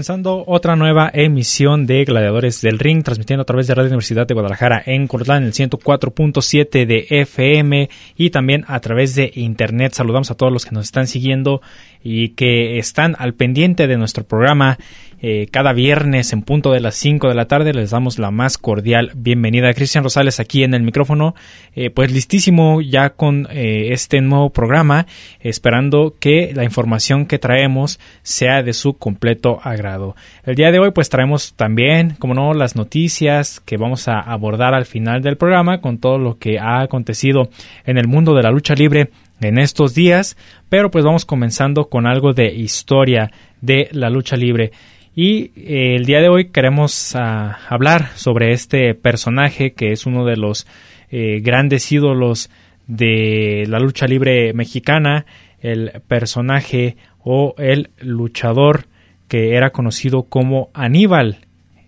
Comenzando otra nueva emisión de Gladiadores del Ring, transmitiendo a través de Radio Universidad de Guadalajara en Cortlán, el 104.7 de FM y también a través de Internet. Saludamos a todos los que nos están siguiendo y que están al pendiente de nuestro programa eh, cada viernes en punto de las 5 de la tarde. Les damos la más cordial bienvenida. Cristian Rosales aquí en el micrófono, eh, pues listísimo ya con eh, este nuevo programa, esperando que la información que traemos sea de su completo agrado. El día de hoy pues traemos también, como no, las noticias que vamos a abordar al final del programa con todo lo que ha acontecido en el mundo de la lucha libre en estos días, pero pues vamos comenzando con algo de historia de la lucha libre. Y eh, el día de hoy queremos ah, hablar sobre este personaje que es uno de los eh, grandes ídolos de la lucha libre mexicana, el personaje o el luchador que era conocido como Aníbal,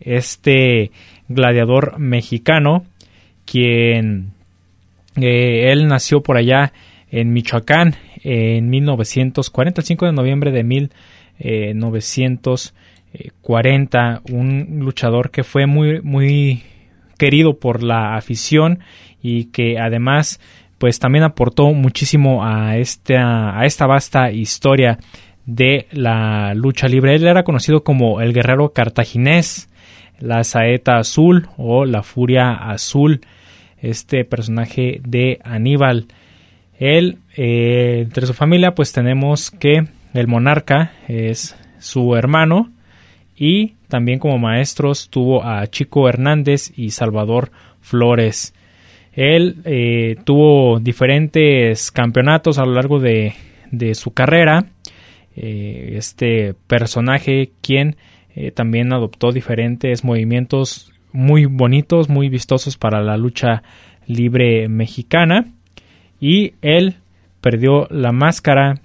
este gladiador mexicano, quien eh, él nació por allá en Michoacán en 1940, el 5 de noviembre de 1940, un luchador que fue muy, muy querido por la afición y que además pues también aportó muchísimo a esta, a esta vasta historia de la lucha libre. Él era conocido como el guerrero cartaginés, la saeta azul o la furia azul, este personaje de Aníbal. Él, eh, entre su familia, pues tenemos que el monarca es su hermano y también como maestros tuvo a Chico Hernández y Salvador Flores. Él eh, tuvo diferentes campeonatos a lo largo de, de su carrera. Eh, este personaje quien también adoptó diferentes movimientos muy bonitos, muy vistosos para la lucha libre mexicana y él perdió la máscara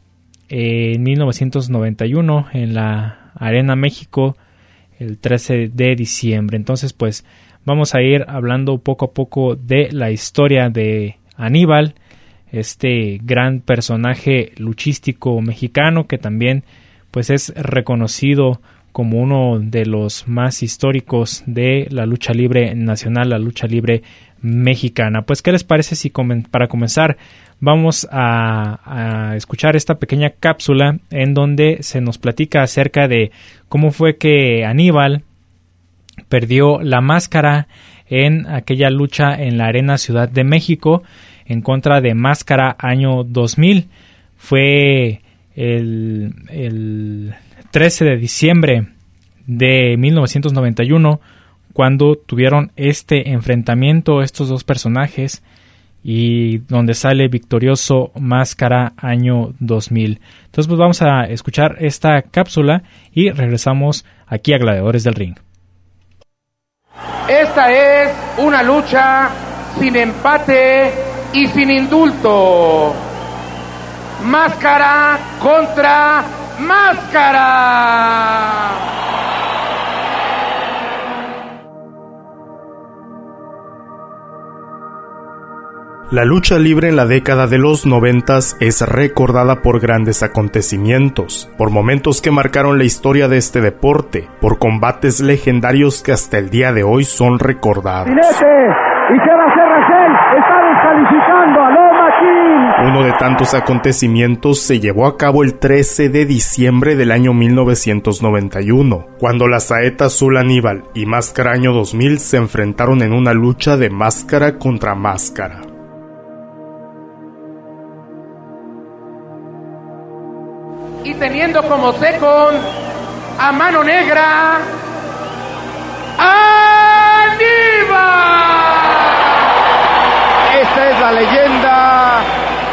en 1991 en la Arena México el 13 de diciembre. Entonces, pues vamos a ir hablando poco a poco de la historia de Aníbal, este gran personaje luchístico mexicano que también pues es reconocido como uno de los más históricos de la lucha libre nacional, la lucha libre mexicana. Pues, ¿qué les parece si para comenzar vamos a, escuchar esta pequeña cápsula en donde se nos platica acerca de cómo fue que Aníbal perdió la máscara en aquella lucha en la Arena Ciudad de México en contra de Máscara año 2000. Fue el, el 13 de diciembre de 1991 cuando tuvieron este enfrentamiento estos dos personajes y donde sale victorioso Máscara año 2000. Entonces pues vamos a escuchar esta cápsula y regresamos aquí a Gladiadores del Ring. Esta es una lucha sin empate y sin indulto. Máscara contra máscara. La lucha libre en la década de los noventas es recordada por grandes acontecimientos, por momentos que marcaron la historia de este deporte, por combates legendarios que hasta el día de hoy son recordados. ¿Y qué va a hacer Rachel? Está descalificando Uno de tantos acontecimientos se llevó a cabo el 13 de diciembre del año 1991, cuando la saeta azul Aníbal y Máscara Año 2000 se enfrentaron en una lucha de máscara contra máscara. Y teniendo como second a mano negra, Es la leyenda.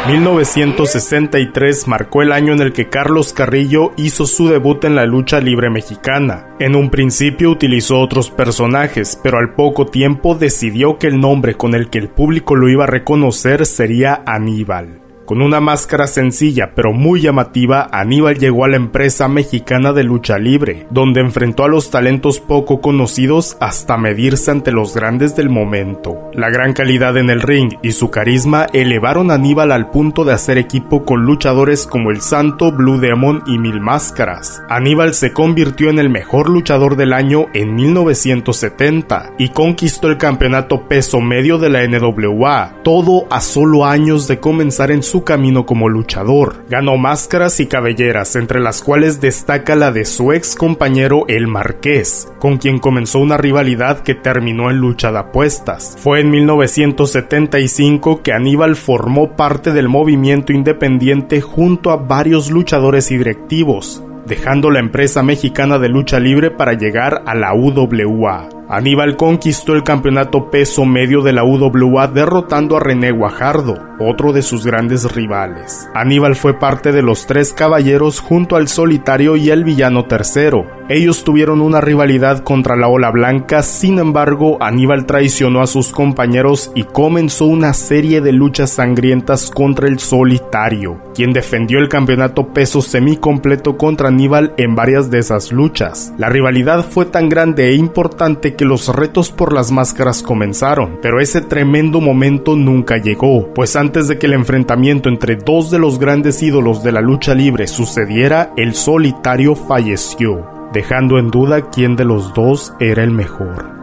1963 marcó el año en el que Carlos Carrillo hizo su debut en la lucha libre mexicana. En un principio utilizó otros personajes, pero al poco tiempo decidió que el nombre con el que el público lo iba a reconocer sería Aníbal. Con una máscara sencilla pero muy llamativa, Aníbal llegó a la empresa mexicana de lucha libre, donde enfrentó a los talentos poco conocidos hasta medirse ante los grandes del momento. La gran calidad en el ring y su carisma elevaron a Aníbal al punto de hacer equipo con luchadores como el Santo, Blue Demon y Mil Máscaras. Aníbal se convirtió en el mejor luchador del año en 1970 y conquistó el campeonato peso medio de la NWA, todo a solo años de comenzar en su camino como luchador. Ganó máscaras y cabelleras, entre las cuales destaca la de su ex compañero El Marqués, con quien comenzó una rivalidad que terminó en lucha de apuestas. Fue en 1975 que Aníbal formó parte del movimiento independiente junto a varios luchadores y directivos, dejando la empresa mexicana de lucha libre para llegar a la UWA. Aníbal conquistó el campeonato peso medio de la UWA derrotando a René Guajardo, otro de sus grandes rivales. Aníbal fue parte de los tres caballeros junto al solitario y el villano tercero. Ellos tuvieron una rivalidad contra la ola blanca, sin embargo Aníbal traicionó a sus compañeros y comenzó una serie de luchas sangrientas contra el solitario, quien defendió el campeonato peso semicompleto contra Aníbal en varias de esas luchas. La rivalidad fue tan grande e importante que los retos por las máscaras comenzaron, pero ese tremendo momento nunca llegó, pues antes de que el enfrentamiento entre dos de los grandes ídolos de la lucha libre sucediera, el solitario falleció, dejando en duda quién de los dos era el mejor.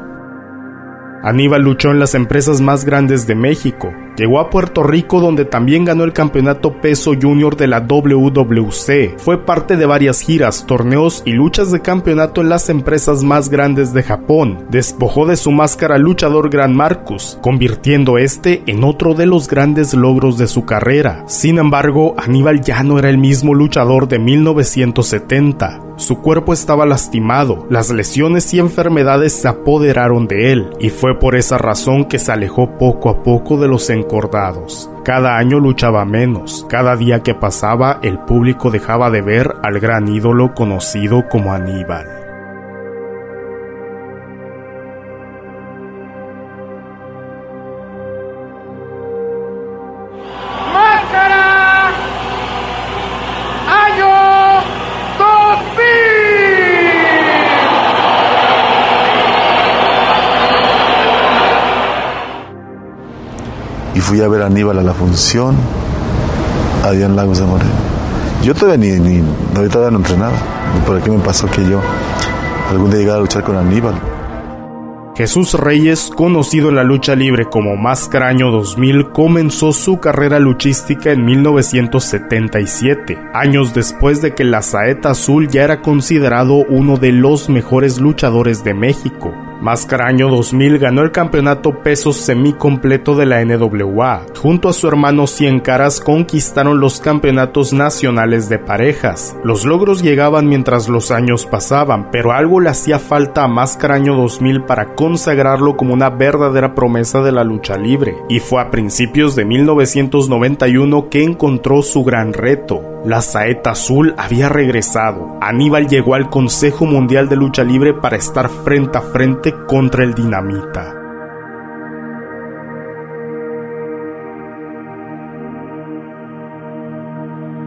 Aníbal luchó en las empresas más grandes de México, Llegó a Puerto Rico donde también ganó el campeonato peso junior de la WWC. Fue parte de varias giras, torneos y luchas de campeonato en las empresas más grandes de Japón. Despojó de su máscara luchador Gran Marcus, convirtiendo este en otro de los grandes logros de su carrera. Sin embargo, Aníbal ya no era el mismo luchador de 1970. Su cuerpo estaba lastimado, las lesiones y enfermedades se apoderaron de él, y fue por esa razón que se alejó poco a poco de los encordados. Cada año luchaba menos, cada día que pasaba el público dejaba de ver al gran ídolo conocido como Aníbal. Fui a ver a Aníbal a la función, a Dian Lagos de Moreno. Yo todavía ni, ni todavía no entrenaba. ¿Por qué me pasó que yo algún día llegara a luchar con Aníbal? Jesús Reyes, conocido en la lucha libre como Máscara Año 2000, comenzó su carrera luchística en 1977, años después de que la Saeta Azul ya era considerado uno de los mejores luchadores de México. Máscara Año 2000 ganó el campeonato peso semicompleto de la NWA. Junto a su hermano Cien Caras conquistaron los campeonatos nacionales de parejas. Los logros llegaban mientras los años pasaban, pero algo le hacía falta a Máscara Año 2000 para consagrarlo como una verdadera promesa de la lucha libre. Y fue a principios de 1991 que encontró su gran reto, la saeta azul había regresado. Aníbal llegó al Consejo Mundial de Lucha Libre para estar frente a frente contra el dinamita.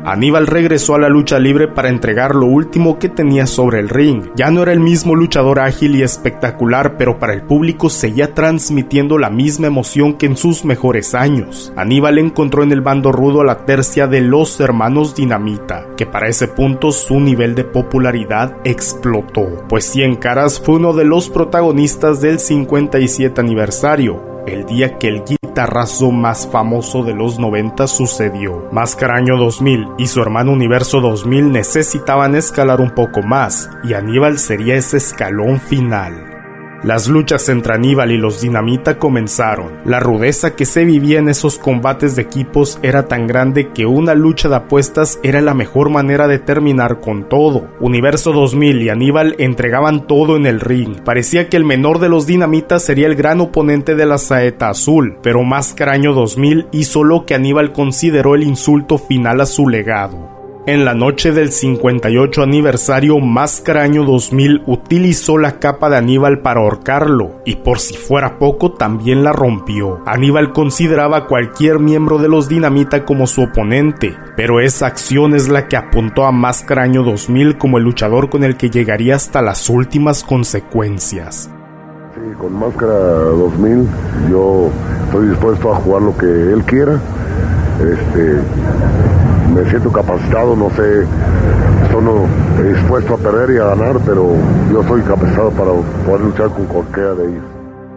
Aníbal regresó a la lucha libre para entregar lo último que tenía sobre el ring. Ya no era el mismo luchador ágil y espectacular, pero para el público seguía transmitiendo la misma emoción que en sus mejores años. Aníbal encontró en el bando rudo a la tercia de los hermanos Dinamita, que para ese punto su nivel de popularidad explotó, pues Cien Caras fue uno de los protagonistas del 57 aniversario, el día que el guitarrazo más famoso de los 90 sucedió. Máscara Año 2000 y su hermano Universo 2000 necesitaban escalar un poco más, y Aníbal sería ese escalón final. Las luchas entre Aníbal y los Dinamita comenzaron. La rudeza que se vivía en esos combates de equipos era tan grande que una lucha de apuestas era la mejor manera de terminar con todo. Universo 2000 y Aníbal entregaban todo en el ring. Parecía que el menor de los Dinamitas sería el gran oponente de la saeta azul, pero Máscara Año 2000 hizo lo que Aníbal consideró el insulto final a su legado. En la noche del 58 aniversario, Máscara Año 2000 utilizó la capa de Aníbal para ahorcarlo, y por si fuera poco, también la rompió. Aníbal consideraba a cualquier miembro de los Dinamita como su oponente, pero esa acción es la que apuntó a Máscara Año 2000 como el luchador con el que llegaría hasta las últimas consecuencias. Sí, con Máscara 2000 yo estoy dispuesto a jugar lo que él quiera. Este, me siento capacitado, no sé, estoy dispuesto a perder y a ganar, pero yo soy capacitado para poder luchar con cualquiera de ellos.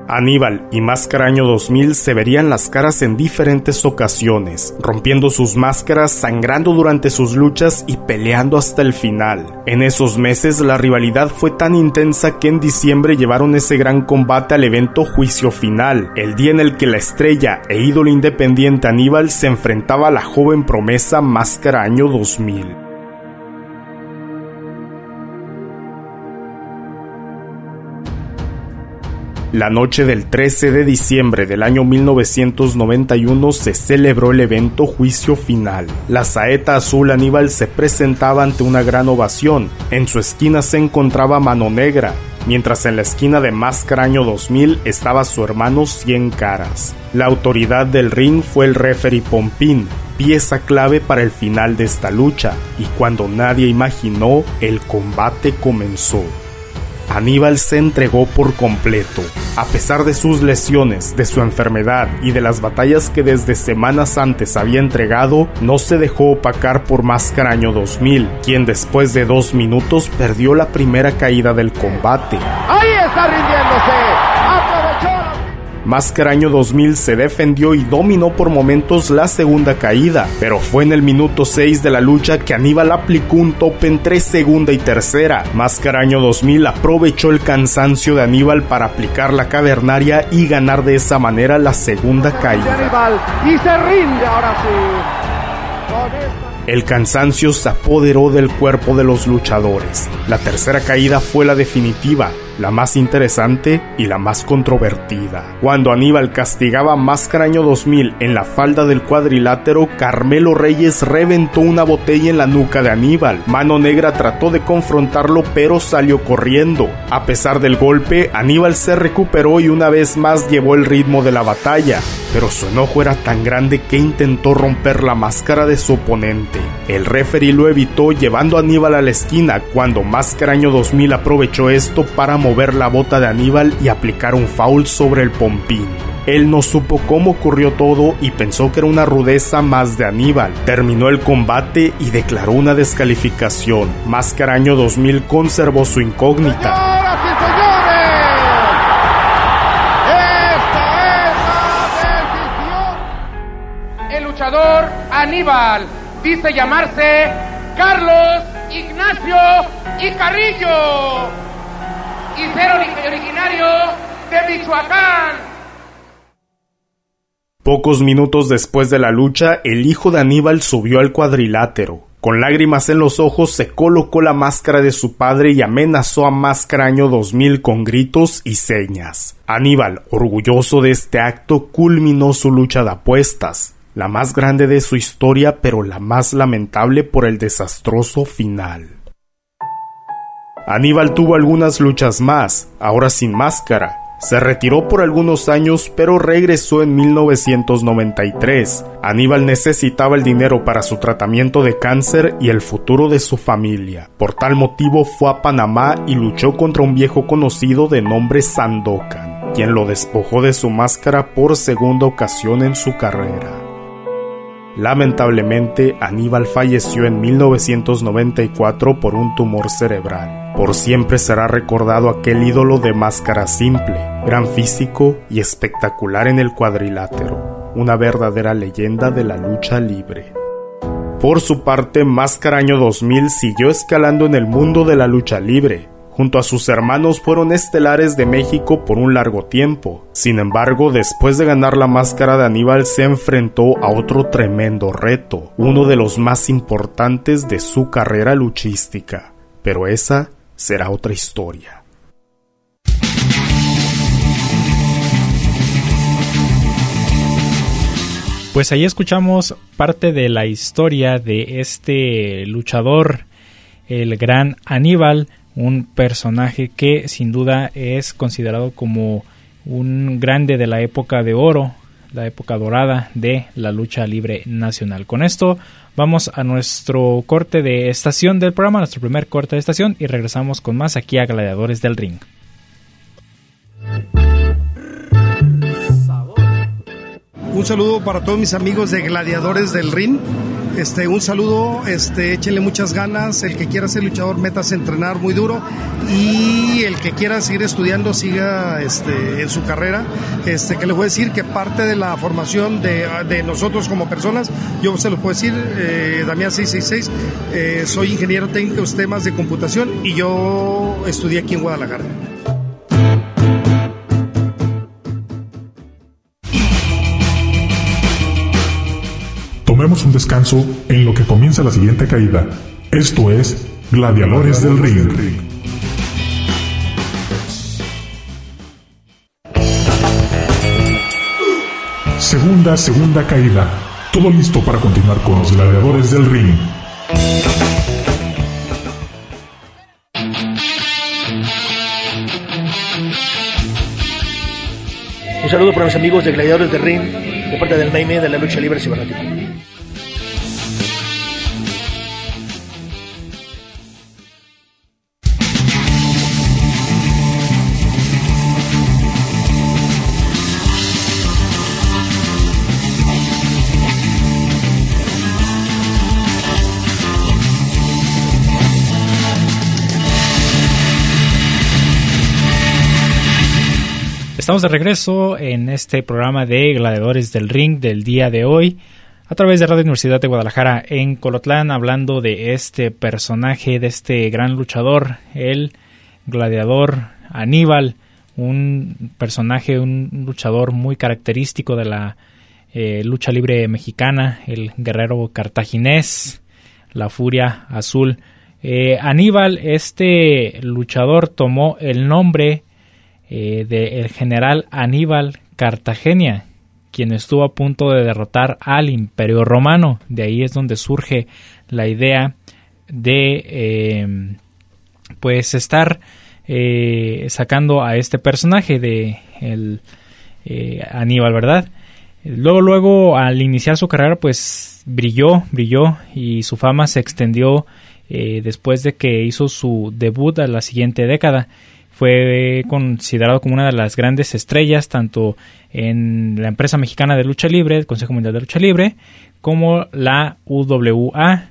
Aníbal y Máscara Año 2000 se verían las caras en diferentes ocasiones, rompiendo sus máscaras, sangrando durante sus luchas y peleando hasta el final. En esos meses la rivalidad fue tan intensa que en diciembre llevaron ese gran combate al evento Juicio Final, el día en el que la estrella e ídolo independiente Aníbal se enfrentaba a la joven promesa Máscara Año 2000. La noche del 13 de diciembre del año 1991 se celebró el evento Juicio Final. La saeta azul Aníbal se presentaba ante una gran ovación. En su esquina se encontraba Mano Negra, mientras en la esquina de Máscara Año 2000 estaba su hermano Cien Caras. La autoridad del ring fue el referee Pompín, pieza clave para el final de esta lucha, y cuando nadie imaginó, el combate comenzó. Aníbal se entregó por completo. A pesar de sus lesiones, de su enfermedad y de las batallas que desde semanas antes había entregado, no se dejó opacar por Máscara Año 2000, quien después de dos minutos perdió la primera caída del combate. Ahí está rindiéndose. Máscara Año 2000 se defendió y dominó por momentos la segunda caída, pero fue en el minuto 6 de la lucha que Aníbal aplicó un tope entre segunda y tercera. Máscara Año 2000 aprovechó el cansancio de Aníbal para aplicar la cavernaria y ganar de esa manera la segunda caída. Y se rinde ahora sí. El cansancio se apoderó del cuerpo de los luchadores. La tercera caída fue la definitiva, la más interesante y la más controvertida. Cuando Aníbal castigaba a Máscara Año 2000 en la falda del cuadrilátero, Carmelo Reyes reventó una botella en la nuca de Aníbal. Mano Negra trató de confrontarlo pero salió corriendo. A pesar del golpe, Aníbal se recuperó y una vez más llevó el ritmo de la batalla, pero su enojo era tan grande que intentó romper la máscara de su oponente. El referee lo evitó llevando a Aníbal a la esquina cuando Máscara Año 2000 aprovechó esto para mover la bota de Aníbal y aplicar un foul sobre el pompín. Él no supo cómo ocurrió todo y pensó que era una rudeza más de Aníbal. Terminó el combate y declaró una descalificación. Máscara Año 2000 conservó su incógnita. Aníbal dice llamarse Carlos Ignacio y Carrillo y ser originario de Michoacán. Pocos minutos después de la lucha, el hijo de Aníbal subió al cuadrilátero. Con lágrimas en los ojos se colocó la máscara de su padre y amenazó a Máscara Año 2000 con gritos y señas. Aníbal, orgulloso de este acto, culminó su lucha de apuestas la más grande de su historia, pero la más lamentable por el desastroso final. Aníbal tuvo algunas luchas más, ahora sin máscara. Se retiró por algunos años, pero regresó en 1993. Aníbal necesitaba el dinero para su tratamiento de cáncer y el futuro de su familia. Por tal motivo fue a Panamá y luchó contra un viejo conocido de nombre Sandokan, quien lo despojó de su máscara por segunda ocasión en su carrera. Lamentablemente, Aníbal falleció en 1994 por un tumor cerebral. Por siempre será recordado aquel ídolo de máscara simple, gran físico y espectacular en el cuadrilátero. una verdadera leyenda de la lucha libre. Por su parte, Máscara Año 2000 siguió escalando en el mundo de la lucha libre. Junto a sus hermanos fueron estelares de México por un largo tiempo. Sin embargo, después de ganar la máscara de Aníbal se enfrentó a otro tremendo reto, uno de los más importantes de su carrera luchística. Pero esa será otra historia. Pues ahí escuchamos parte de la historia de este luchador, el gran Aníbal, un personaje que sin duda es considerado como un grande de la época de oro, la época dorada de la lucha libre nacional. Con esto vamos a nuestro corte de estación del programa, nuestro primer corte de estación y regresamos con más aquí a Gladiadores del Ring. Un saludo para todos mis amigos de Gladiadores del Ring. Este, un saludo, este, échenle muchas ganas. El que quiera ser luchador, métase a entrenar muy duro. Y el que quiera seguir estudiando, siga este, en su carrera. Este, que les voy a decir que parte de la formación de, de nosotros como personas, yo se lo puedo decir, eh, Damián 666, eh, soy ingeniero técnico en temas de computación y yo estudié aquí en Guadalajara. Tomemos un descanso en lo que comienza la siguiente caída. Esto es Gladiadores del Ring. Segunda, segunda caída. Todo listo para continuar con los Gladiadores del Ring. Un saludo para mis amigos de Gladiadores del Ring, de parte del Naime de la lucha libre cibernética. Estamos de regreso en este programa de Gladiadores del Ring del día de hoy a través de Radio Universidad de Guadalajara en Colotlán hablando de este personaje, de este gran luchador, el gladiador Aníbal, un personaje, un luchador muy característico de la eh, lucha libre mexicana, el guerrero cartaginés, la furia azul. Eh, Aníbal, este luchador tomó el nombre eh, del general Aníbal Cartagena, quien estuvo a punto de derrotar al Imperio Romano. De ahí es donde surge la idea de eh, pues estar eh, sacando a este personaje de el, Aníbal, ¿verdad? Luego, luego, al iniciar su carrera, pues brilló, brilló y su fama se extendió después de que hizo su debut a la siguiente década fue considerado como una de las grandes estrellas tanto en la empresa mexicana de lucha libre, el Consejo Mundial de Lucha Libre, como la UWA.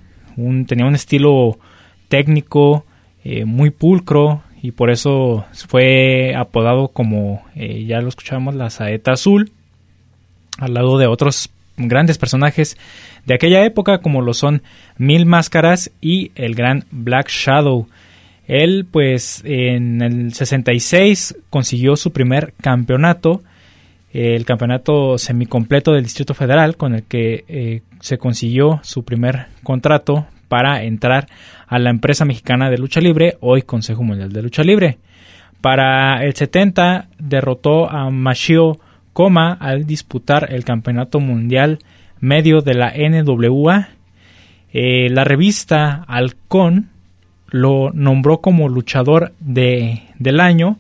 tenía un estilo técnico eh, muy pulcro y por eso fue apodado como, eh, ya lo escuchamos, la saeta azul, al lado de otros grandes personajes de aquella época como lo son Mil Máscaras y el gran Black Shadow. Él, pues, en el 66 consiguió su primer campeonato, el campeonato semicompleto del Distrito Federal, con el que eh, se consiguió su primer contrato para entrar a la empresa mexicana de lucha libre, hoy Consejo Mundial de Lucha Libre. Para el 70 derrotó a Mashio Koma al disputar el campeonato mundial medio de la NWA. Eh, la revista Halcón lo nombró como luchador de, del año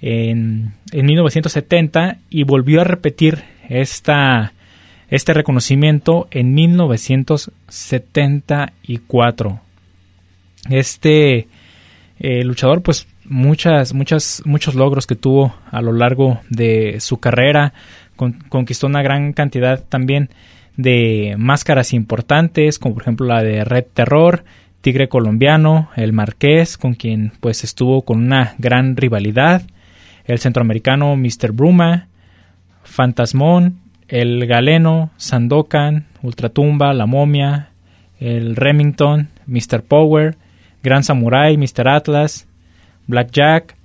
en, en 1970 y volvió a repetir esta, este reconocimiento en 1974. Este eh, luchador, pues muchas, muchas, muchos logros que tuvo a lo largo de su carrera, conquistó una gran cantidad también de máscaras importantes, como por ejemplo la de Red Terror, Tigre colombiano, el Marqués, con quien pues estuvo con una gran rivalidad, el centroamericano Mr. Bruma, Fantasmón, el Galeno, Sandokan, Ultratumba, La Momia, el Remington, Mr. Power, Gran Samurai, Mr. Atlas, Blackjack,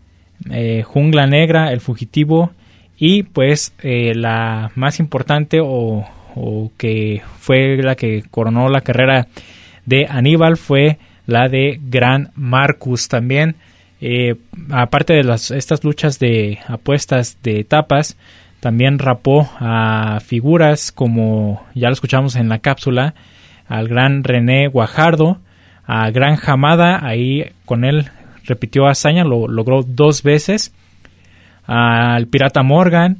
eh, Jungla Negra, El Fugitivo y pues eh, la más importante o, que fue la que coronó la carrera de Aníbal fue la de Gran Marcus también. Eh, aparte de las, estas luchas de apuestas de etapas, también rapó a figuras como ya lo escuchamos en la cápsula, al gran René Guajardo, a Gran Jamada, ahí con él repitió hazaña, lo logró dos veces, al Pirata Morgan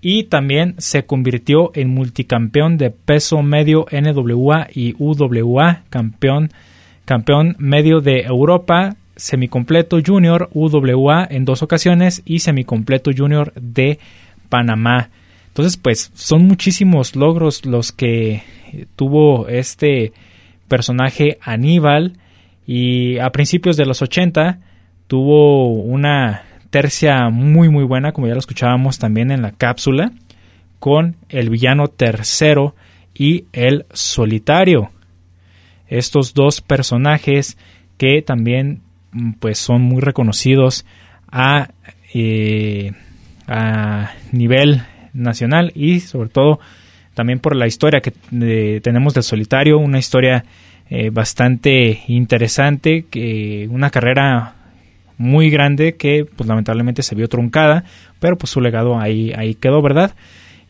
y también se convirtió en multicampeón de peso medio NWA y UWA, campeón, campeón medio de Europa, semicompleto junior UWA en dos ocasiones y semicompleto junior de Panamá. Entonces, pues son muchísimos logros los que tuvo este personaje Aníbal y a principios de los 80 tuvo una tercia muy muy buena, como ya lo escuchábamos también en la cápsula, con el villano tercero y el solitario. Estos dos personajes que también mm, pues son muy reconocidos a, eh, a nivel nacional y sobre todo también por la historia que tenemos del solitario, una historia eh, bastante interesante, que una carrera muy grande que pues lamentablemente se vio truncada, pero pues su legado ahí, ahí quedó, ¿verdad?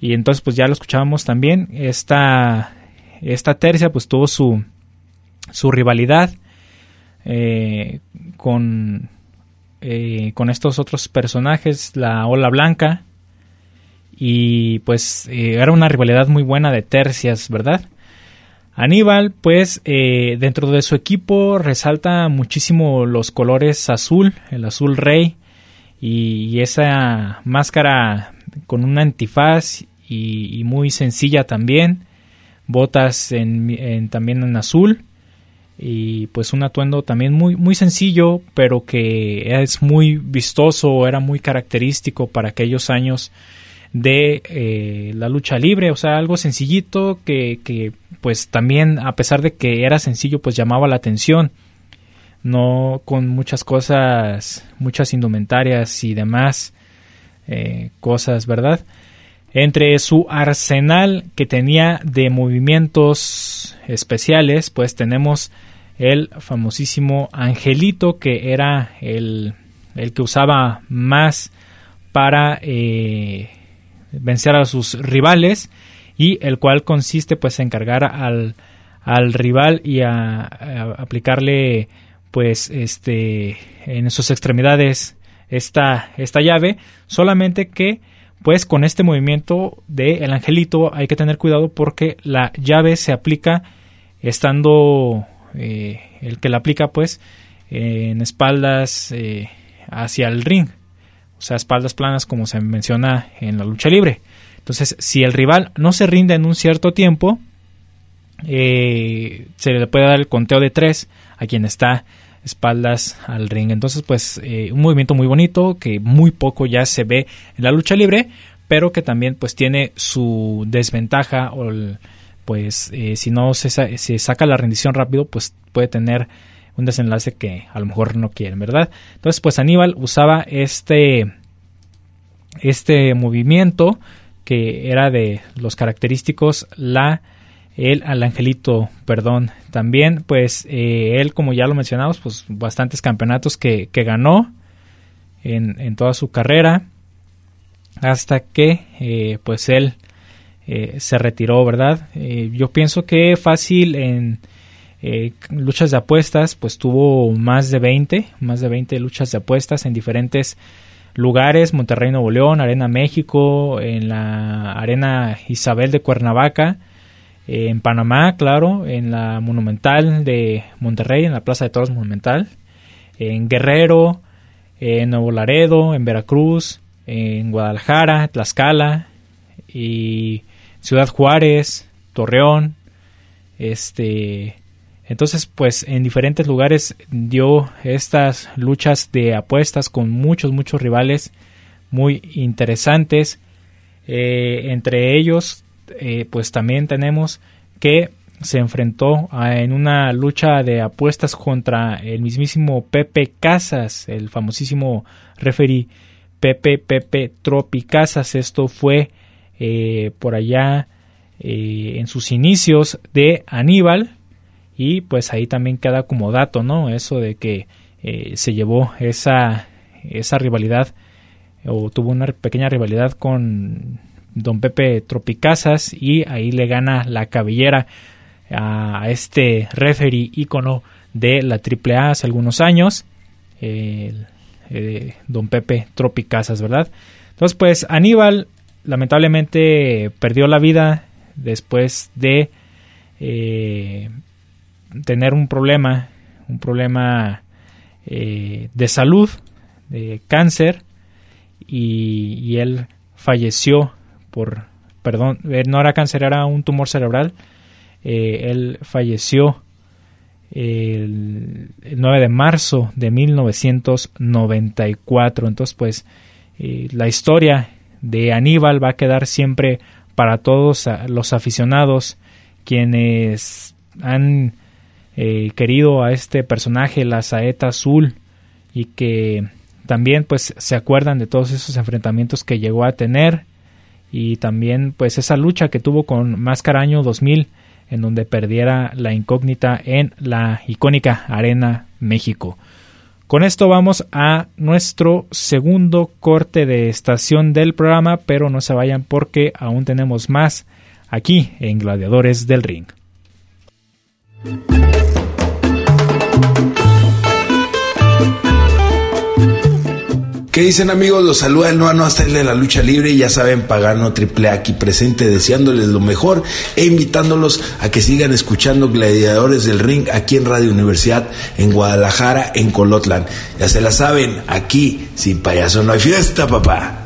Y entonces pues ya lo escuchábamos también, esta, esta tercia pues tuvo su, su rivalidad eh, con, eh, con estos otros personajes, la Ola Blanca, y pues eh, era una rivalidad muy buena de tercias, ¿verdad? Aníbal, pues eh, dentro de su equipo resalta muchísimo los colores azul, el azul rey y, esa máscara con un antifaz y, muy sencilla también, botas en, también en azul y pues un atuendo también muy muy sencillo pero que es muy vistoso, era muy característico para aquellos años de eh, la lucha libre, o sea, algo sencillito que, que, pues también a pesar de que era sencillo, pues llamaba la atención, no con muchas cosas, muchas indumentarias y demás eh, cosas, ¿verdad? Entre su arsenal que tenía de movimientos especiales, pues tenemos el famosísimo Angelito, que era el, el que usaba más para eh, vencer a sus rivales y el cual consiste pues en cargar al, al rival y a, aplicarle pues este en sus extremidades esta, esta llave. Solamente que pues con este movimiento de el angelito hay que tener cuidado porque la llave se aplica estando eh, el que la aplica pues en espaldas eh, hacia el ring o sea, espaldas planas como se menciona en la lucha libre. Entonces, si el rival no se rinde en un cierto tiempo, eh, se le puede dar el conteo de tres a quien está espaldas al ring. Entonces, pues, eh, un movimiento muy bonito que muy poco ya se ve en la lucha libre, pero que también, pues, tiene su desventaja o, pues, eh, si no se, se saca la rendición rápido, pues puede tener un desenlace que a lo mejor no quieren, ¿verdad? Entonces, pues Aníbal usaba este, este movimiento que era de los característicos la el al angelito, perdón, también pues eh, él como ya lo mencionamos, pues bastantes campeonatos que, que ganó en, en, toda su carrera hasta que eh, pues él eh, se retiró, ¿verdad? yo pienso que fácil en eh, luchas de apuestas, pues tuvo más de 20, más de 20 luchas de apuestas en diferentes lugares, Monterrey Nuevo León, Arena México, en la Arena Isabel de Cuernavaca, eh, en Panamá, claro, en la Monumental de Monterrey, en la Plaza de Toros Monumental, en Guerrero, en Nuevo Laredo, en Veracruz, en Guadalajara, Tlaxcala y Ciudad Juárez, Torreón, este entonces, pues en diferentes lugares dio estas luchas de apuestas con muchos, muchos rivales muy interesantes. Eh, entre ellos, eh, pues también tenemos que se enfrentó en una lucha de apuestas contra el mismísimo Pepe Casas, el famosísimo referee Pepe Pepe Tropi Casas. Esto fue eh, por allá en sus inicios de Aníbal y pues ahí también queda como dato, ¿no? Eso de que se llevó esa, esa rivalidad o tuvo una pequeña rivalidad con don Pepe Tropicazas y ahí le gana la cabellera a este referee ícono de la AAA hace algunos años, eh, don Pepe Tropicazas, ¿verdad? Entonces, pues Aníbal lamentablemente perdió la vida después de eh, tener un problema, un problema eh, de salud, de cáncer, y, él falleció por, perdón, no era cáncer, era un tumor cerebral. Eh, él falleció el, 9 de marzo de 1994. Entonces, pues, eh, la historia de Aníbal va a quedar siempre para todos los aficionados quienes han querido a este personaje, la saeta azul, y que también pues se acuerdan de todos esos enfrentamientos que llegó a tener y también pues esa lucha que tuvo con Máscara Año 2000 en donde perdiera la incógnita en la icónica Arena México. Con esto vamos a nuestro segundo corte de estación del programa, pero no se vayan porque aún tenemos más aquí en Gladiadores del Ring. ¿Qué dicen amigos? Los saluda el Noano hasta de la lucha libre y ya saben, Pagano Triple aquí presente deseándoles lo mejor e invitándolos a que sigan escuchando Gladiadores del Ring aquí en Radio Universidad en Guadalajara, en Colotlan. Ya se la saben, aquí sin payaso no hay fiesta, papá.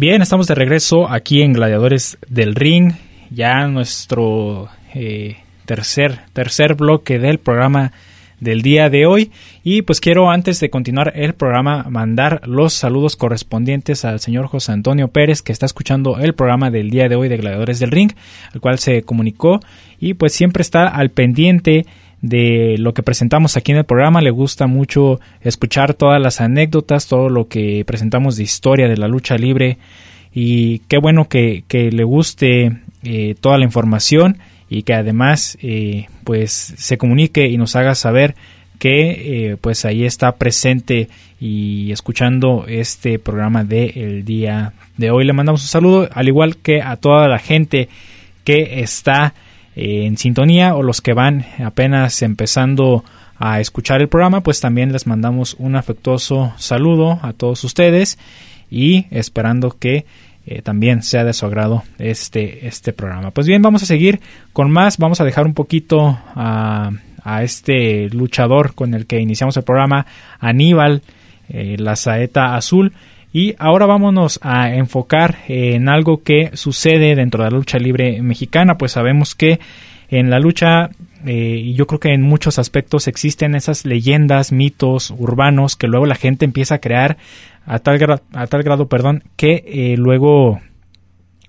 Bien, estamos de regreso aquí en Gladiadores del Ring, ya nuestro eh, tercer, tercer bloque del programa del día de hoy. Y pues quiero antes de continuar el programa mandar los saludos correspondientes al señor José Antonio Pérez que está escuchando el programa del día de hoy de Gladiadores del Ring, al cual se comunicó y pues siempre está al pendiente de lo que presentamos aquí en el programa. Le gusta mucho escuchar todas las anécdotas, todo lo que presentamos de historia de la lucha libre. Y qué bueno que, le guste eh, toda la información y que además eh, pues se comunique y nos haga saber que eh, pues ahí está presente y escuchando este programa del el día de hoy. Le mandamos un saludo, al igual que a toda la gente que está en sintonía o los que van apenas empezando a escuchar el programa, pues también les mandamos un afectuoso saludo a todos ustedes y esperando que eh, también sea de su agrado este, este programa. Pues bien, vamos a seguir con más, vamos a dejar un poquito a, a este luchador con el que iniciamos el programa, Aníbal, eh, la saeta azul, y ahora vámonos a enfocar en algo que sucede dentro de la lucha libre mexicana, pues sabemos que en la lucha eh, y yo creo que en muchos aspectos existen esas leyendas, mitos urbanos que luego la gente empieza a crear a tal, a tal grado, perdón, que eh, luego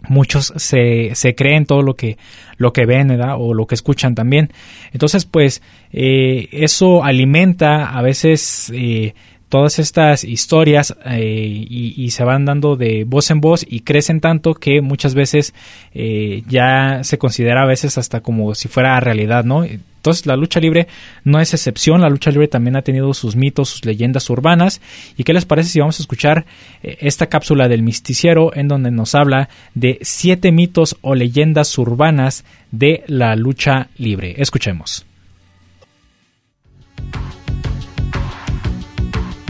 muchos se, se creen todo lo que lo que ven o lo que escuchan también. Entonces pues eh, eso alimenta a veces eh, todas estas historias eh, y, se van dando de voz en voz y crecen tanto que muchas veces eh, ya se considera a veces hasta como si fuera realidad, ¿no? Entonces la lucha libre no es excepción, la lucha libre también ha tenido sus mitos, sus leyendas urbanas. ¿Y qué les parece si vamos a escuchar eh, esta cápsula del misticiero en donde nos habla de siete mitos o leyendas urbanas de la lucha libre? Escuchemos.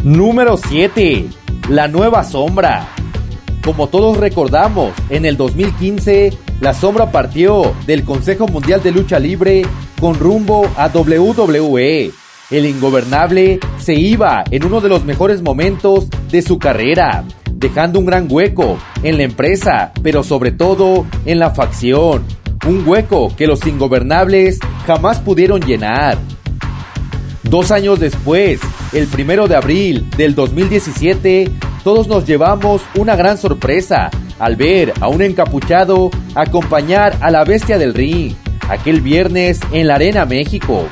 Número 7. La nueva sombra. Como todos recordamos, en el 2015, la sombra partió del Consejo Mundial de Lucha Libre con rumbo a WWE. El ingobernable se iba en uno de los mejores momentos de su carrera, dejando un gran hueco en la empresa, pero sobre todo en la facción. Un hueco que los ingobernables jamás pudieron llenar. Dos años después, el primero de abril del 2017, todos nos llevamos una gran sorpresa al ver a un encapuchado acompañar a la bestia del ring aquel viernes en la Arena México.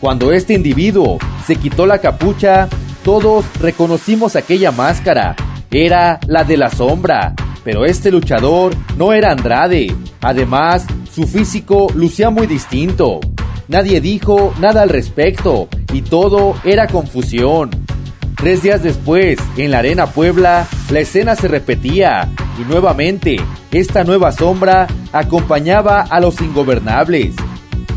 Cuando este individuo se quitó la capucha, todos reconocimos aquella máscara. Era la de la sombra, pero este luchador no era Andrade. Además, su físico lucía muy distinto. Nadie dijo nada al respecto y todo era confusión. Tres días después, en la Arena Puebla, la escena se repetía y nuevamente esta nueva sombra acompañaba a los ingobernables.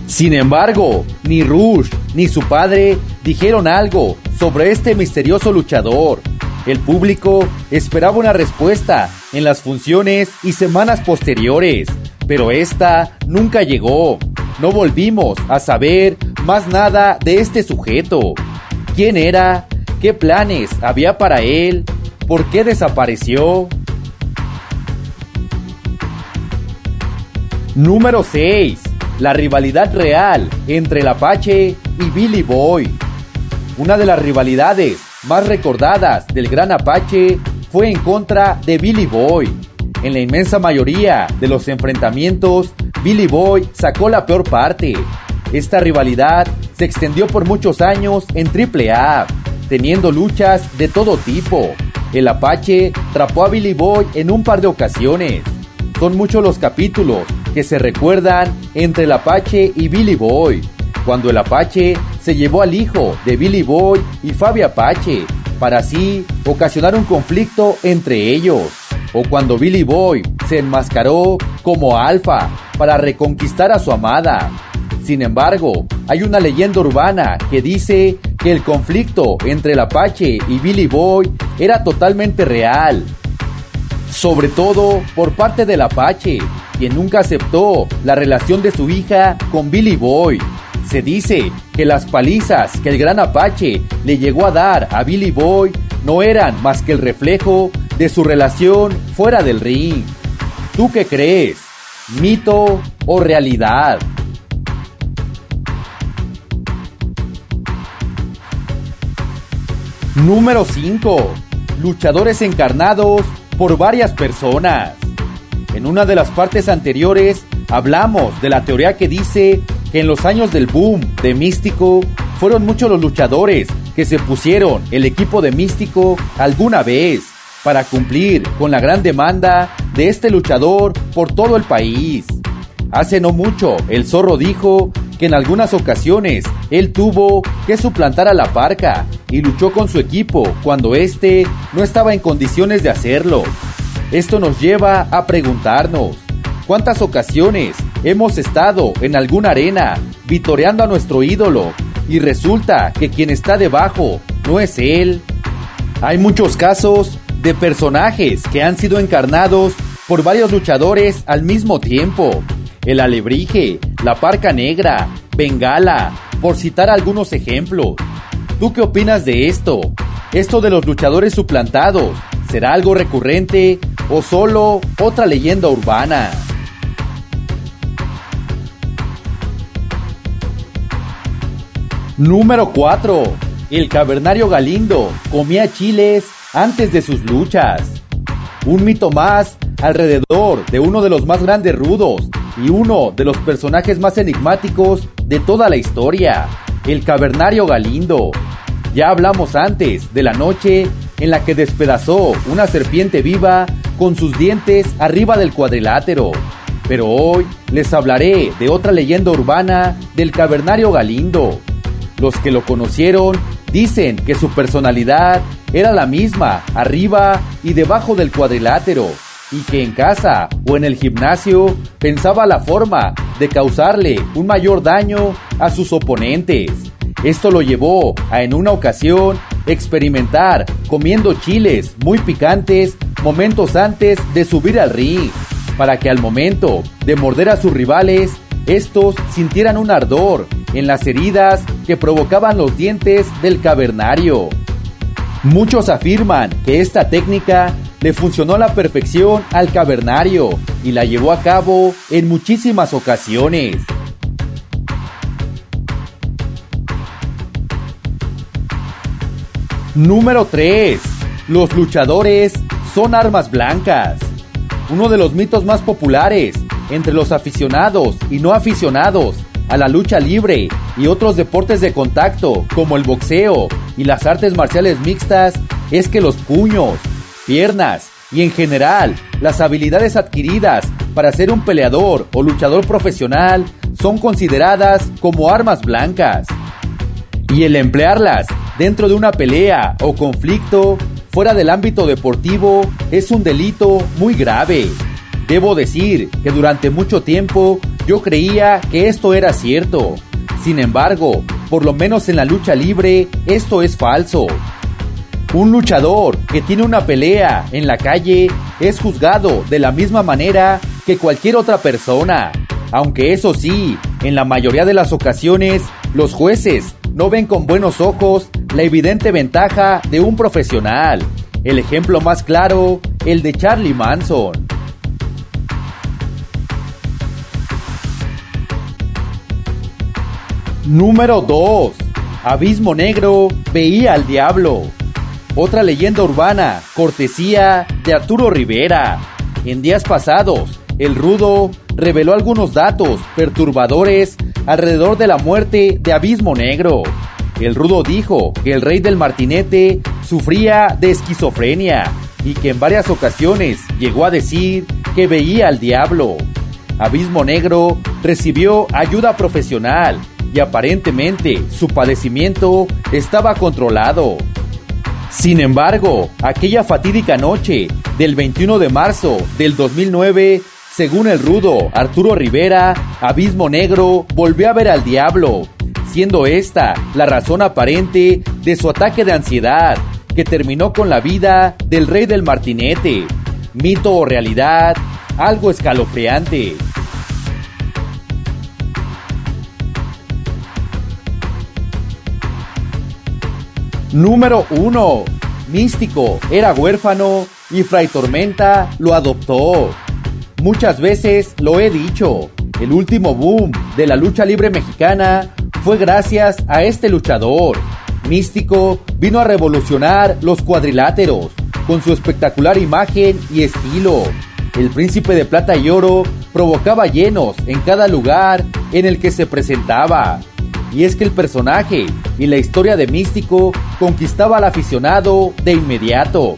Sin embargo, ni Rush ni su padre dijeron algo sobre este misterioso luchador. El público esperaba una respuesta en las funciones y semanas posteriores, pero esta nunca llegó. No volvimos a saber más nada de este sujeto. ¿Quién era? ¿Qué planes había para él? ¿Por qué desapareció? Número 6. La rivalidad real entre el Apache y Billy Boy. Una de las rivalidades más recordadas del gran Apache fue en contra de Billy Boy. En la inmensa mayoría de los enfrentamientos, Billy Boy sacó la peor parte. Esta rivalidad se extendió por muchos años en AAA, teniendo luchas de todo tipo. El Apache trapó a Billy Boy en un par de ocasiones. Son muchos los capítulos que se recuerdan entre el Apache y Billy Boy, cuando el Apache se llevó al hijo de Billy Boy y Fabi Apache, para así ocasionar un conflicto entre ellos o cuando Billy Boy se enmascaró como alfa para reconquistar a su amada. Sin embargo, hay una leyenda urbana que dice que el conflicto entre el Apache y Billy Boy era totalmente real. Sobre todo por parte del Apache, quien nunca aceptó la relación de su hija con Billy Boy. Se dice que las palizas que el gran Apache le llegó a dar a Billy Boy no eran más que el reflejo de su relación fuera del ring. ¿Tú qué crees? ¿Mito o realidad? Número 5. Luchadores encarnados por varias personas. En una de las partes anteriores hablamos de la teoría que dice que en los años del boom de Místico fueron muchos los luchadores que se pusieron el equipo de Místico alguna vez para cumplir con la gran demanda de este luchador por todo el país. Hace no mucho, el zorro dijo que en algunas ocasiones él tuvo que suplantar a la parca y luchó con su equipo cuando éste no estaba en condiciones de hacerlo. Esto nos lleva a preguntarnos, ¿cuántas ocasiones hemos estado en alguna arena vitoreando a nuestro ídolo y resulta que quien está debajo no es él? Hay muchos casos de personajes que han sido encarnados por varios luchadores al mismo tiempo. El alebrije, la parca negra, Bengala, por citar algunos ejemplos. ¿Tú qué opinas de esto? ¿Esto de los luchadores suplantados será algo recurrente o solo otra leyenda urbana? Número 4. El cavernario Galindo comía chiles antes de sus luchas. Un mito más alrededor de uno de los más grandes rudos y uno de los personajes más enigmáticos de toda la historia, el cavernario Galindo. Ya hablamos antes de la noche en la que despedazó una serpiente viva con sus dientes arriba del cuadrilátero. Pero hoy les hablaré de otra leyenda urbana del cavernario Galindo. Los que lo conocieron dicen que su personalidad era la misma arriba y debajo del cuadrilátero y que en casa o en el gimnasio pensaba la forma de causarle un mayor daño a sus oponentes. Esto lo llevó a en una ocasión experimentar comiendo chiles muy picantes momentos antes de subir al ring, para que al momento de morder a sus rivales, estos sintieran un ardor en las heridas que provocaban los dientes del cavernario. Muchos afirman que esta técnica le funcionó a la perfección al cavernario y la llevó a cabo en muchísimas ocasiones. Número 3. Los luchadores son armas blancas. Uno de los mitos más populares entre los aficionados y no aficionados a la lucha libre y otros deportes de contacto como el boxeo y las artes marciales mixtas es que los puños, piernas y en general las habilidades adquiridas para ser un peleador o luchador profesional son consideradas como armas blancas. Y el emplearlas dentro de una pelea o conflicto fuera del ámbito deportivo es un delito muy grave. Debo decir que durante mucho tiempo yo creía que esto era cierto. Sin embargo, por lo menos en la lucha libre, esto es falso. Un luchador que tiene una pelea en la calle es juzgado de la misma manera que cualquier otra persona. Aunque eso sí, en la mayoría de las ocasiones, los jueces no ven con buenos ojos la evidente ventaja de un profesional. El ejemplo más claro, el de Charlie Manson. Número 2. Abismo Negro veía al diablo. Otra leyenda urbana, cortesía de Arturo Rivera. En días pasados, el rudo reveló algunos datos perturbadores alrededor de la muerte de Abismo Negro. El rudo dijo que el rey del martinete sufría de esquizofrenia y que en varias ocasiones llegó a decir que veía al diablo. Abismo Negro recibió ayuda profesional y aparentemente su padecimiento estaba controlado. Sin embargo, aquella fatídica noche del 21 de marzo del 2009, según el rudo Arturo Rivera, Abismo Negro volvió a ver al diablo, siendo esta la razón aparente de su ataque de ansiedad, que terminó con la vida del rey del martinete. Mito o realidad, algo escalofriante. Número 1. Místico era huérfano y Fray Tormenta lo adoptó. Muchas veces lo he dicho, el último boom de la lucha libre mexicana fue gracias a este luchador. Místico vino a revolucionar los cuadriláteros con su espectacular imagen y estilo. El príncipe de plata y oro provocaba llenos en cada lugar en el que se presentaba. Y es que el personaje y la historia de Místico conquistaba al aficionado de inmediato.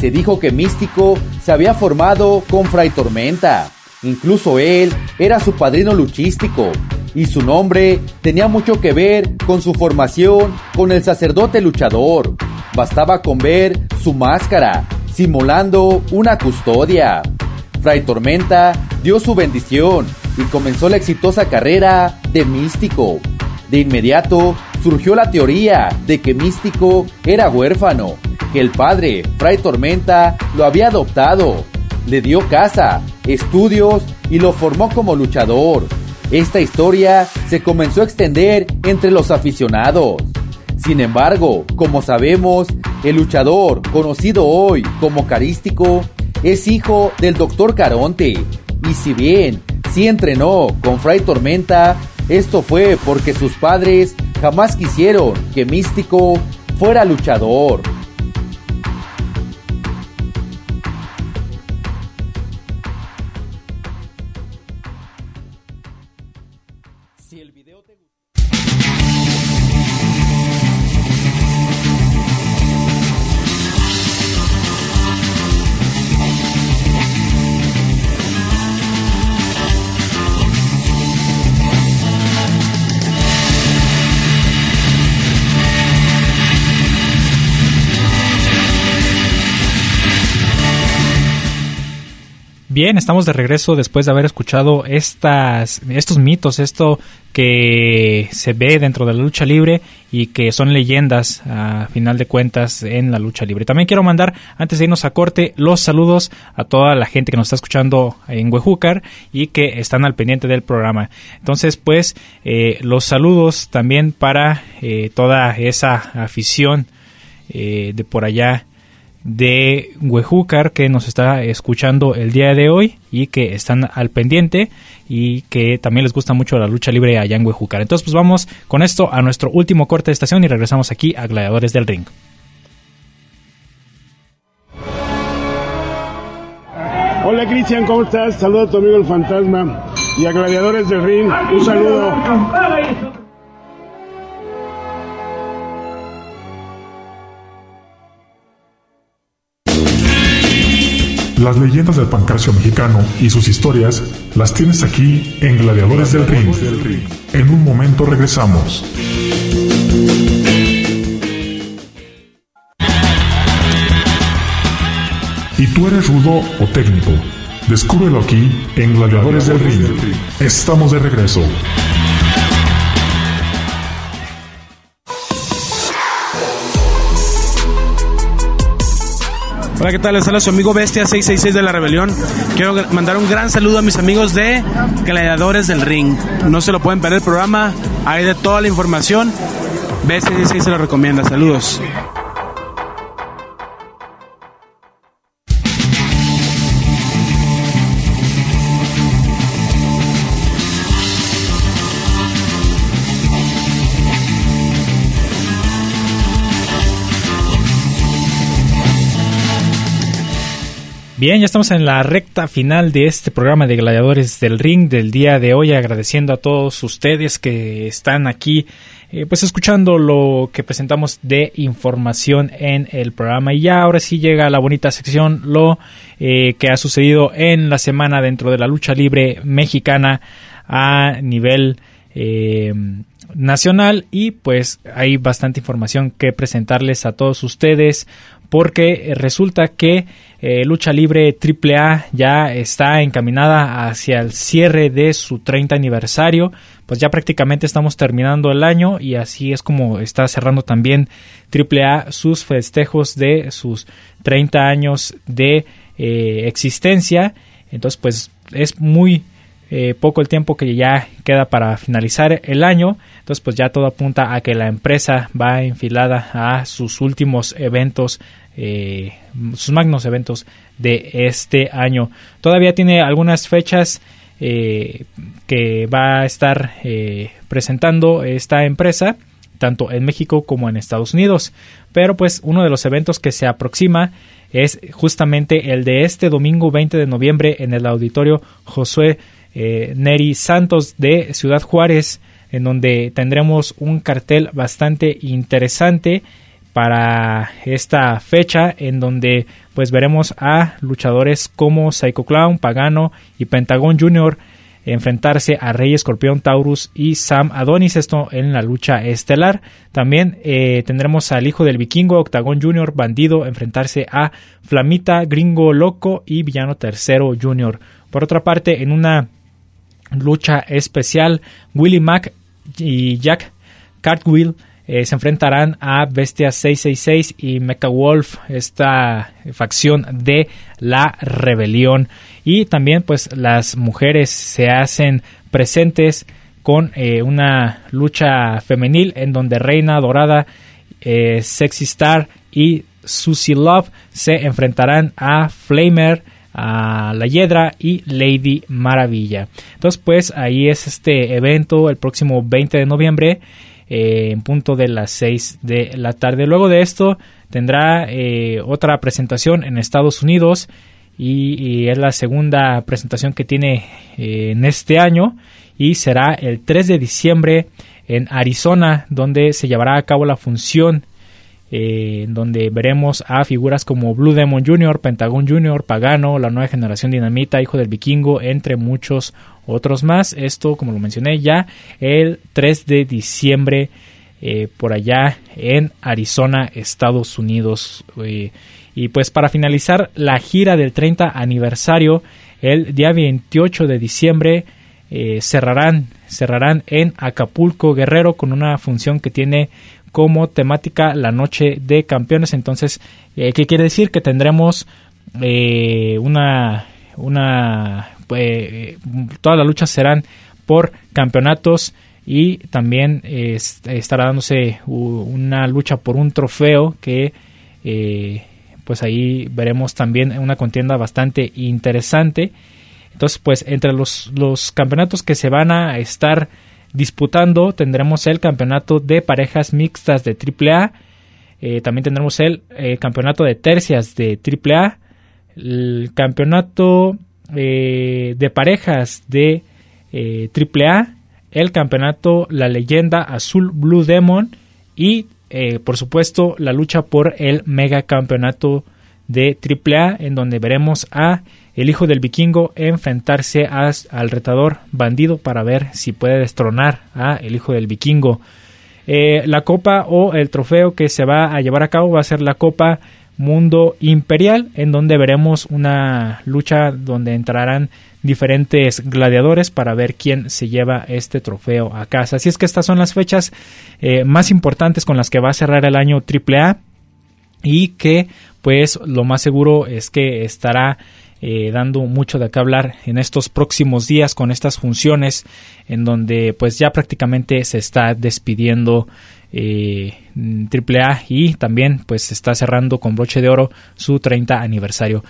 Se dijo que Místico se había formado con Fray Tormenta. Incluso él era su padrino luchístico y su nombre tenía mucho que ver con su formación con el sacerdote luchador. Bastaba con ver su máscara, simulando una custodia. Fray Tormenta dio su bendición y comenzó la exitosa carrera de místico. De inmediato surgió la teoría de que Místico era huérfano, que el padre, Fray Tormenta, lo había adoptado, le dio casa, estudios y lo formó como luchador. Esta historia se comenzó a extender entre los aficionados. Sin embargo, como sabemos, el luchador, conocido hoy como Carístico, es hijo del doctor Caronte, y si bien sí entrenó con Fray Tormenta, esto fue porque sus padres jamás quisieron que Místico fuera luchador. Bien, estamos de regreso después de haber escuchado estas, estos mitos, esto que se ve dentro de la lucha libre y que son leyendas a final de cuentas en la lucha libre. También quiero mandar, antes de irnos a corte, los saludos a toda la gente que nos está escuchando en Huejúcar y que están al pendiente del programa. Entonces, pues, eh, los saludos también para eh, toda esa afición eh, de por allá de Huejúcar que nos está escuchando el día de hoy y que están al pendiente y que también les gusta mucho la lucha libre allá en Huejúcar. Entonces pues vamos con esto a nuestro último corte de estación y regresamos aquí a Gladiadores del Ring. Hola Cristian, ¿cómo estás? Saludo a tu amigo el fantasma y a Gladiadores del Ring. Un saludo. Las leyendas del pancracio mexicano y sus historias las tienes aquí en Gladiadores del Ring. En un momento regresamos. ¿Y tú eres rudo o técnico? Descúbrelo aquí en Gladiadores del Ring. Estamos de regreso. Hola, ¿qué tal? Les habla su amigo Bestia 666 de la Rebelión. Quiero mandar un gran saludo a mis amigos de Gladiadores del Ring. No se lo pueden perder el programa, hay de toda la información. Bestia 666 se lo recomienda. Saludos. Bien, ya estamos en la recta final de este programa de Gladiadores del Ring del día de hoy, agradeciendo a todos ustedes que están aquí, eh, pues escuchando lo que presentamos de información en el programa. Y ya ahora sí llega la bonita sección, lo eh, que ha sucedido en la semana dentro de la lucha libre mexicana a nivel eh, nacional y pues hay bastante información que presentarles a todos ustedes porque resulta que eh, Lucha Libre AAA ya está encaminada hacia el cierre de su 30 aniversario, pues ya prácticamente estamos terminando el año y así es como está cerrando también AAA sus festejos de sus 30 años de eh, existencia, entonces pues es muy eh, poco el tiempo que ya queda para finalizar el año. Entonces, pues ya todo apunta a que la empresa va enfilada a sus últimos eventos, eh, sus magnos eventos de este año. Todavía tiene algunas fechas eh, que va a estar presentando esta empresa tanto en México como en Estados Unidos. Pero pues uno de los eventos que se aproxima es justamente el de este domingo 20 de noviembre en el auditorio Josué eh, Neri Santos de Ciudad Juárez, en donde tendremos un cartel bastante interesante para esta fecha, en donde pues veremos a luchadores como Psycho Clown, Pagano y Pentagon Jr. enfrentarse a Rey Escorpión Taurus y Sam Adonis, esto en la lucha estelar. También eh, tendremos al hijo del vikingo, Octagon Jr., Bandido, enfrentarse a Flamita, Gringo Loco y Villano Tercero Jr. Por otra parte, en una lucha especial. Willie Mack y Jack Cartwheel eh, se enfrentarán a Bestia 666 y Mecha Wolf, esta facción de la rebelión. Y también pues las mujeres se hacen presentes con eh, una lucha femenil en donde Reina Dorada, eh, Sexy Star y Susie Love se enfrentarán a Flamer, a La Hiedra y Lady Maravilla. Entonces, pues ahí es este evento el próximo 20 de noviembre. Eh, en punto de las 6 de la tarde. Luego de esto tendrá eh, otra presentación en Estados Unidos y, es la segunda presentación que tiene eh, en este año y será el 3 de diciembre en Arizona donde se llevará a cabo la función eh, donde veremos a figuras como Blue Demon Jr., Pentagon Jr., Pagano, la nueva generación Dinamita, Hijo del Vikingo, entre muchos otros más. Esto, como lo mencioné ya, el 3 de diciembre eh, por allá en Arizona, Estados Unidos. Eh, y pues para finalizar la gira del 30 aniversario, el día 28 de diciembre cerrarán, cerrarán en Acapulco Guerrero con una función que tiene como temática la noche de campeones. Entonces, eh, ¿qué quiere decir? Que tendremos eh, una, una pues, todas las luchas serán por campeonatos y también estará dándose una lucha por un trofeo que eh, pues ahí veremos también una contienda bastante interesante. Entonces, pues entre los, los campeonatos que se van a estar disputando tendremos el campeonato de parejas mixtas de AAA. Eh, también tendremos el eh, campeonato de tercias de AAA. El campeonato eh, de parejas de AAA. El campeonato La Leyenda Azul Blue Demon. Y por supuesto la lucha por el mega campeonato de AAA. En donde veremos a el hijo del vikingo enfrentarse al retador bandido para ver si puede destronar a el hijo del vikingo. Eh, la copa o el trofeo que se va a llevar a cabo va a ser la copa Mundo Imperial, en donde veremos una lucha donde entrarán diferentes gladiadores para ver quién se lleva este trofeo a casa. Así es que estas son las fechas eh, más importantes con las que va a cerrar el año AAA y que pues lo más seguro es que estará eh, dando mucho de qué hablar en estos próximos días con estas funciones en donde pues ya prácticamente se está despidiendo eh, AAA y también pues se está cerrando con broche de oro su 30 aniversario.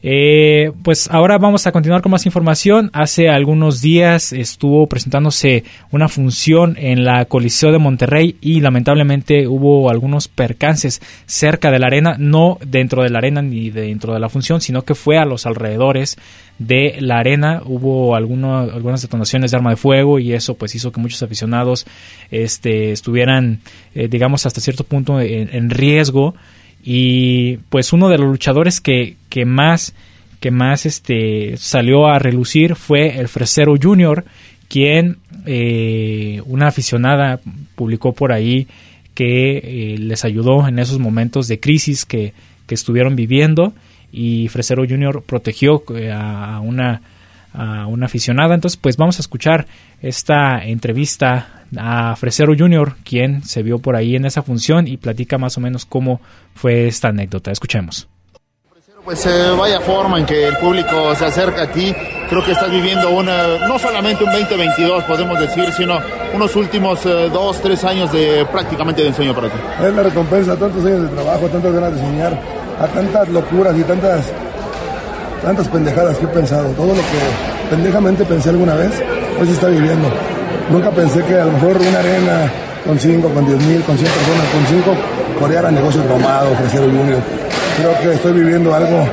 Eh, pues ahora vamos a continuar con más información. Hace algunos días estuvo presentándose una función en la Coliseo de Monterrey y lamentablemente hubo algunos percances cerca de la arena, no dentro de la arena ni dentro de la función, sino que fue a los alrededores de la arena. Hubo algunas detonaciones de arma de fuego y eso pues hizo que muchos aficionados este, estuvieran, eh, digamos, hasta cierto punto en riesgo y pues uno de los luchadores que, que más que más este salió a relucir fue el Fresero Junior quien eh, una aficionada publicó por ahí que eh, les ayudó en esos momentos de crisis que, que estuvieron viviendo. Y Fresero Junior protegió eh, a una a una aficionada entonces pues vamos a escuchar esta entrevista a Fresero Jr., quien se vio por ahí en esa función y platica más o menos cómo fue esta anécdota. Escuchemos. Pues eh, vaya forma en que el público se acerca a ti. Creo que estás viviendo una, no solamente un 2022, podemos decir, sino unos últimos eh, dos, tres años de prácticamente de ensueño para ti. Es la recompensa, tantos años de trabajo, tantas ganas de soñar, a tantas locuras y tantas, tantas pendejadas que he pensado. Todo lo que pendejamente pensé alguna vez, hoy se está viviendo. Nunca pensé que a lo mejor una arena con 5, con 10 mil, con 100 personas, con 5, coreara negocios traumados, ofrecer el junior. Creo que estoy viviendo algo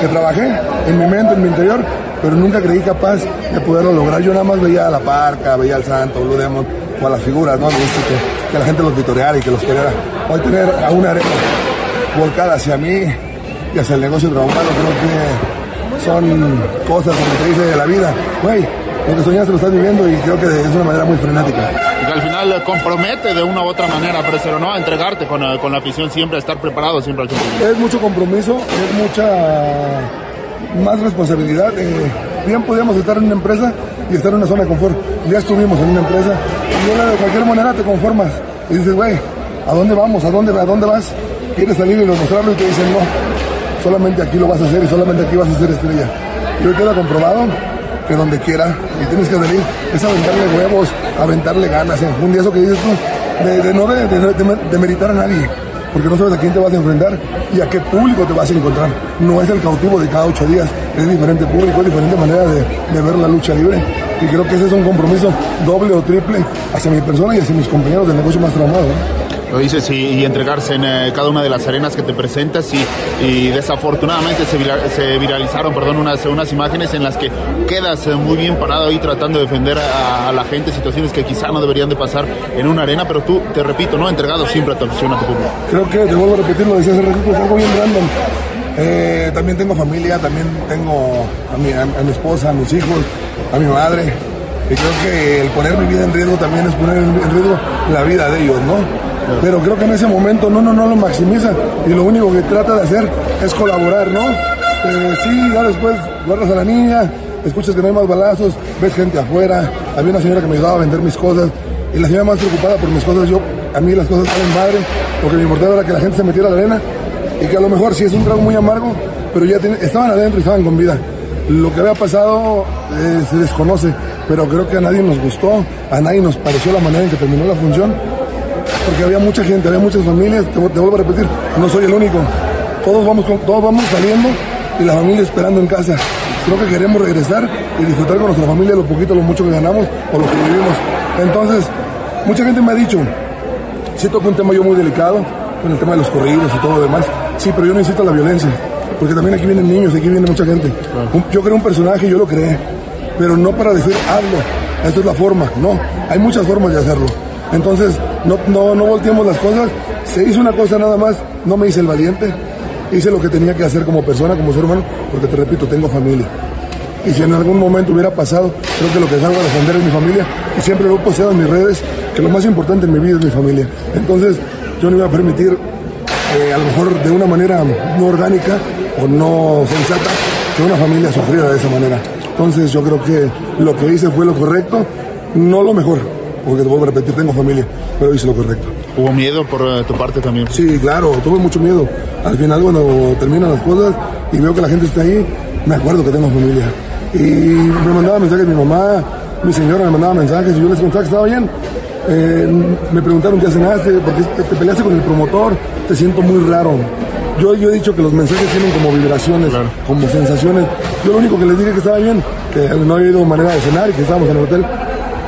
que trabajé en mi mente, en mi interior, pero nunca creí capaz de poderlo lograr. Yo nada más veía a la parca, veía al santo, Blue Demon, o a las figuras, ¿no? Que, la gente los vitoreara y que los quería. Hoy tener a una arena volcada hacia mí y hacia el negocio traumado, creo que son cosas, como te dice, de la vida. Güey, lo que soñaste lo estás viviendo y creo que es una manera muy frenética. Y que al final compromete de una u otra manera, pero no a entregarte con, con, la afición siempre, a estar preparado siempre al tiempo. Es mucho compromiso, es mucha más responsabilidad. Eh, bien podíamos estar en una empresa y estar en una zona de confort. Ya estuvimos en una empresa y de cualquier manera te conformas y dices, güey, ¿a dónde vamos? ¿A dónde, ¿A dónde vas? Quieres salir y mostrarlo y te dicen, no, solamente aquí lo vas a hacer y solamente aquí vas a ser estrella. Y hoy queda comprobado que donde quiera y tienes que salir es aventarle huevos, aventarle ganas, en eso que dices tú, de, no de, meritar a nadie, porque no sabes a quién te vas a enfrentar y a qué público te vas a encontrar. No es el cautivo de cada ocho días, es diferente público, es diferente manera de, ver la lucha libre Y creo que ese es un compromiso doble o triple hacia mi persona y hacia mis compañeros del negocio más traumado. Lo dices y, entregarse en eh, cada una de las arenas que te presentas y, desafortunadamente se, viralizaron perdón, unas, unas imágenes en las que quedas eh, muy bien parado ahí tratando de defender a, la gente, situaciones que quizá no deberían de pasar en una arena, pero tú, te repito, no entregado siempre a tu afición, a tu público. Creo que, te vuelvo a repetir, lo decía hace ratito, es algo bien random. Eh, también tengo familia, también tengo a mi, a mi esposa, a mis hijos, a mi madre. Y creo que el poner mi vida en riesgo también es poner en riesgo la vida de ellos, ¿no? Pero creo que en ese momento no, no, no lo maximiza. Y lo único que trata de hacer es colaborar, ¿no? Eh, sí, ya después guardas a la niña, escuchas que no hay más balazos, ves gente afuera, había una señora que me ayudaba a vender mis cosas. Y la señora más preocupada por mis cosas, yo, a mí las cosas salen madre, porque mi importaba era que la gente se metiera a la arena. Y que a lo mejor sí es un trago muy amargo, pero ya estaban adentro y estaban con vida. Lo que había pasado eh, se desconoce, pero creo que a nadie nos gustó, a nadie nos pareció la manera en que terminó la función, porque había mucha gente, había muchas familias, te, vuelvo a repetir, no soy el único, todos vamos, todos vamos saliendo y la familia esperando en casa. Creo que queremos regresar y disfrutar con nuestra familia lo poquito, lo mucho que ganamos o lo que vivimos. Entonces, mucha gente me ha dicho, sí toco un tema yo muy delicado, con el tema de los corridos y todo lo demás, sí, pero yo no necesito la violencia porque también aquí vienen niños, aquí viene mucha gente. yo creo un personaje, yo lo creé, pero no para decir hazlo, esta es la forma, no, hay muchas formas de hacerlo. Entonces, no, no, no volteemos las cosas, se hizo una cosa nada más, no me hice el valiente, hice lo que tenía que hacer como persona, como ser humano, porque te repito, tengo familia. Y si en algún momento hubiera pasado, creo que lo que salgo a defender es mi familia, y siempre lo he posteado en mis redes, que lo más importante en mi vida es mi familia. Entonces, yo no iba a permitir, eh, a lo mejor de una manera no orgánica, o no sensata que una familia sufriera de esa manera. Entonces yo creo que lo que hice fue lo correcto, no lo mejor, porque te vuelvo a repetir, tengo familia, pero hice lo correcto. ¿Hubo miedo por eh, tu parte también? Sí, claro, tuve mucho miedo. Al final cuando terminan las cosas y veo que la gente está ahí, me acuerdo que tengo familia. Y me mandaba mensajes mi mamá, mi señora me mandaba mensajes y yo les contaba que estaba bien. Eh, me preguntaron qué cenaste, porque te peleaste con el promotor, te siento muy raro yo, yo he dicho que los mensajes tienen como vibraciones, como sensaciones. Yo lo único que les dije que estaba bien, que no había ido manera de cenar y que estábamos en el hotel.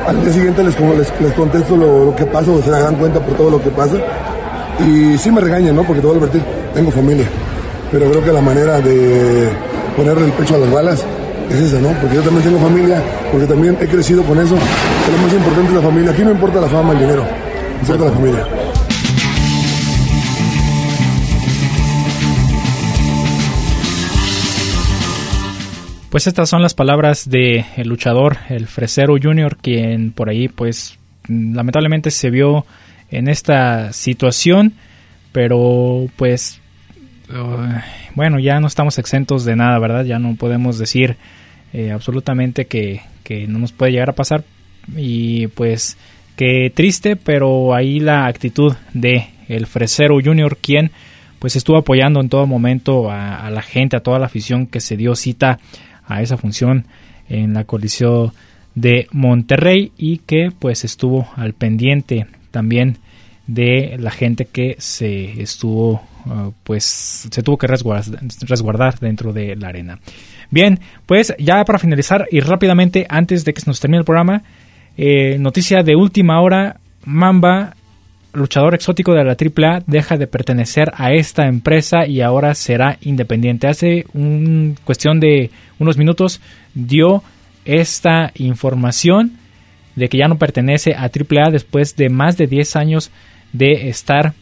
Al día siguiente les, les, les contesto lo, que pasa o se dan cuenta por todo lo que pasa. Y sí me regañan, ¿no? Porque te voy a advertir, tengo familia. Pero creo que la manera de ponerle el pecho a las balas es esa, ¿no? Porque yo también tengo familia, porque también he crecido con eso. Pero lo más importante es la familia. Aquí no importa la fama, el dinero, importa la familia. Pues estas son las palabras de el luchador, el Fresero Junior, quien por ahí pues lamentablemente se vio en esta situación, pero pues bueno, ya no estamos exentos de nada, ¿verdad? Ya no podemos decir eh, absolutamente que, que no nos puede llegar a pasar y pues que triste, pero ahí la actitud de el Fresero Junior, quien pues estuvo apoyando en todo momento a, a la gente, a toda la afición que se dio cita a esa función en la colisión de Monterrey y que pues estuvo al pendiente también de la gente que se estuvo uh, pues se tuvo que resguardar, dentro de la arena. Bien, pues ya para finalizar y rápidamente antes de que se nos termine el programa, eh, noticia de última hora, Mamba luchador exótico de la AAA deja de pertenecer a esta empresa y ahora será independiente. Hace un cuestión de unos minutos dio esta información de que ya no pertenece a AAA después de más de 10 años de estar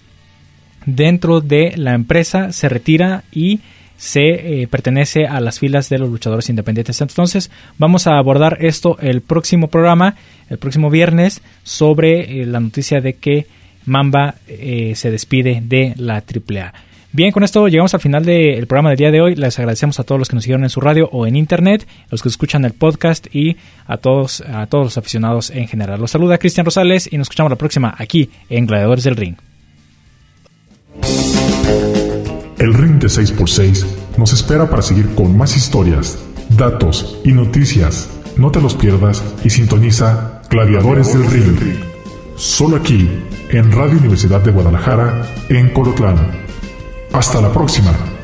dentro de la empresa, se retira y se eh, pertenece a las filas de los luchadores independientes. Entonces vamos a abordar esto el próximo programa, el próximo viernes, sobre eh, la noticia de que Mamba eh, se despide de la AAA. Bien, con esto llegamos al final del programa del día de hoy. Les agradecemos a todos los que nos siguieron en su radio o en internet, los que escuchan el podcast y a todos, a todos los aficionados en general. Los saluda Cristian Rosales y nos escuchamos la próxima aquí en Gladiadores del Ring. El Ring de 6x6 nos espera para seguir con más historias, datos y noticias. No te los pierdas y sintoniza Gladiadores del Ring. Solo aquí en Radio Universidad de Guadalajara, en Colotlán. Hasta la próxima.